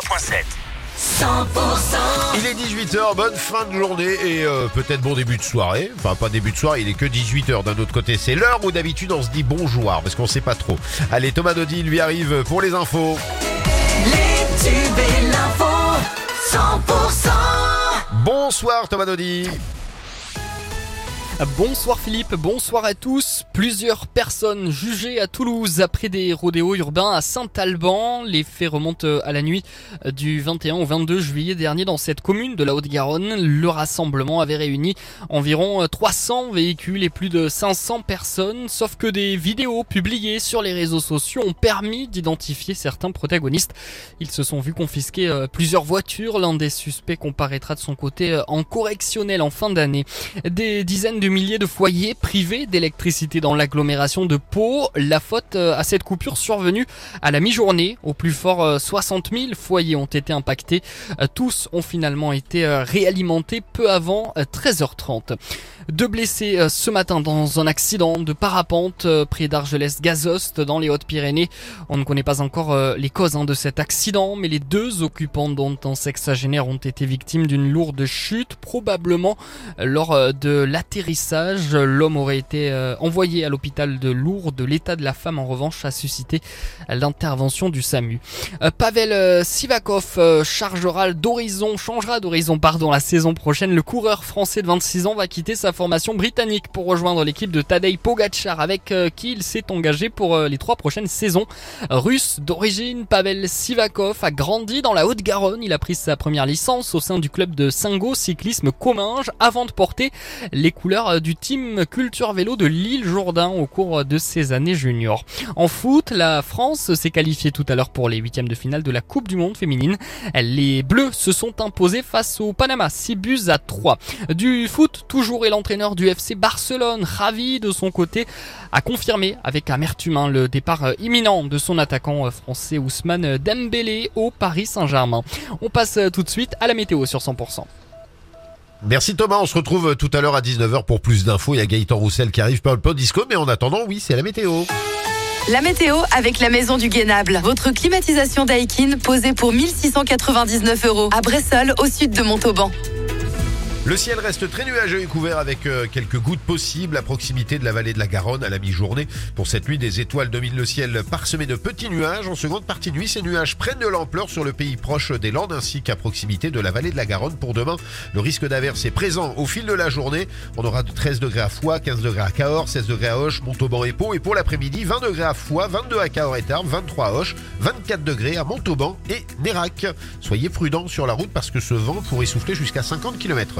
103.7. Il est 18h, bonne fin de journée et euh, peut-être bon début de soirée. Enfin, pas début de soirée, il est que 18h. D'un autre côté, c'est l'heure où d'habitude on se dit bonjour parce qu'on sait pas trop. Allez, Thomas Dodi lui arrive pour les infos. Les tubes et l'info 100% Bonsoir Thomas Dodi. Bonsoir Philippe, bonsoir à tous. Plusieurs personnes jugées à Toulouse après des rodéos urbains à Saint-Alban. Les faits remontent à la nuit du 21 au 22 juillet dernier dans cette commune de la Haute-Garonne. Le rassemblement avait réuni environ 300 véhicules et plus de 500 personnes, sauf que des vidéos publiées sur les réseaux sociaux ont permis d'identifier certains protagonistes. Ils se sont vus confisquer euh, plusieurs voitures. L'un des suspects comparaîtra de son côté euh, en correctionnel en fin d'année. Des dizaines de milliers de foyers privés d'électricité dans l'agglomération de Pau. La faute euh, à cette coupure survenue à la mi-journée. Au plus fort, euh, 60 000 foyers ont été impactés. Euh, Tous ont finalement été euh, réalimentés peu avant euh, 13h30. Deux blessés euh, ce matin dans un accident de parapente euh, près d'Argelès-Gazost dans les Hautes-Pyrénées. On ne connaît pas encore euh, les causes hein, de cet accident, mais les deux occupants dont un sexagénaire ont été victimes d'une lourde chute, probablement euh, lors euh, de l'atterrissage. L'homme aurait été euh, envoyé à l'hôpital de Lourdes. L'état de la femme, en revanche, a suscité l'intervention du SAMU. Euh, Pavel euh, Sivakov euh, chargera d'horizon, changera d'horizon, pardon, la saison prochaine. Le coureur français de 26 ans va quitter sa formation britannique pour rejoindre l'équipe de Tadej Pogacar avec euh, qui il s'est engagé pour les trois prochaines saisons. Russe d'origine, Pavel Sivakov a grandi dans la Haute-Garonne. Il a pris sa première licence au sein du club de Singo Cyclisme Comminges avant de porter les couleurs euh, du team Culture Vélo de l'île Jourdain au cours de ses années juniors. En foot, la France s'est qualifiée tout à l'heure pour les huitièmes de finale de la Coupe du Monde féminine. Les Bleus se sont imposés face au Panama, 6 buts à 3. Du foot, toujours et l'entraîneur du FC Barcelone, ravi de son côté, a confirmé avec amertume hein, le départ euh, imminent de son attaquant euh, français Ousmane Dembélé au Paris Saint-Germain. On passe tout de suite à la météo sur 100%. Merci Thomas, on se retrouve tout à l'heure à 19h pour plus d'infos. Il y a Gaëtan Roussel qui arrive par le pod disco, mais en attendant, oui, c'est la météo. La météo avec la maison du Guénable. Votre climatisation Daikin posée pour 1699 euros à Bressol au sud de Montauban. Le ciel reste très nuageux et couvert avec euh, quelques gouttes possibles à proximité de la vallée de la Garonne à la mi-journée. Pour cette nuit, des étoiles dominent le ciel parsemé de petits nuages. En seconde partie de nuit, ces nuages prennent de l'ampleur sur le pays proche des Landes ainsi qu'à proximité de la vallée de la Garonne. Pour demain, le risque d'averse est présent au fil de la journée. On aura de 13 degrés à Foix, 15 degrés à Cahors, 16 degrés à Hoche, Montauban et Pau. Et pour l'après-midi, 20 degrés à Foix, 22 à Cahors et Tarbes, 23 à Hoche, 24 degrés à Montauban et Nérac. Soyez prudents sur la route parce que ce vent pourrait souffler jusqu'à 50 km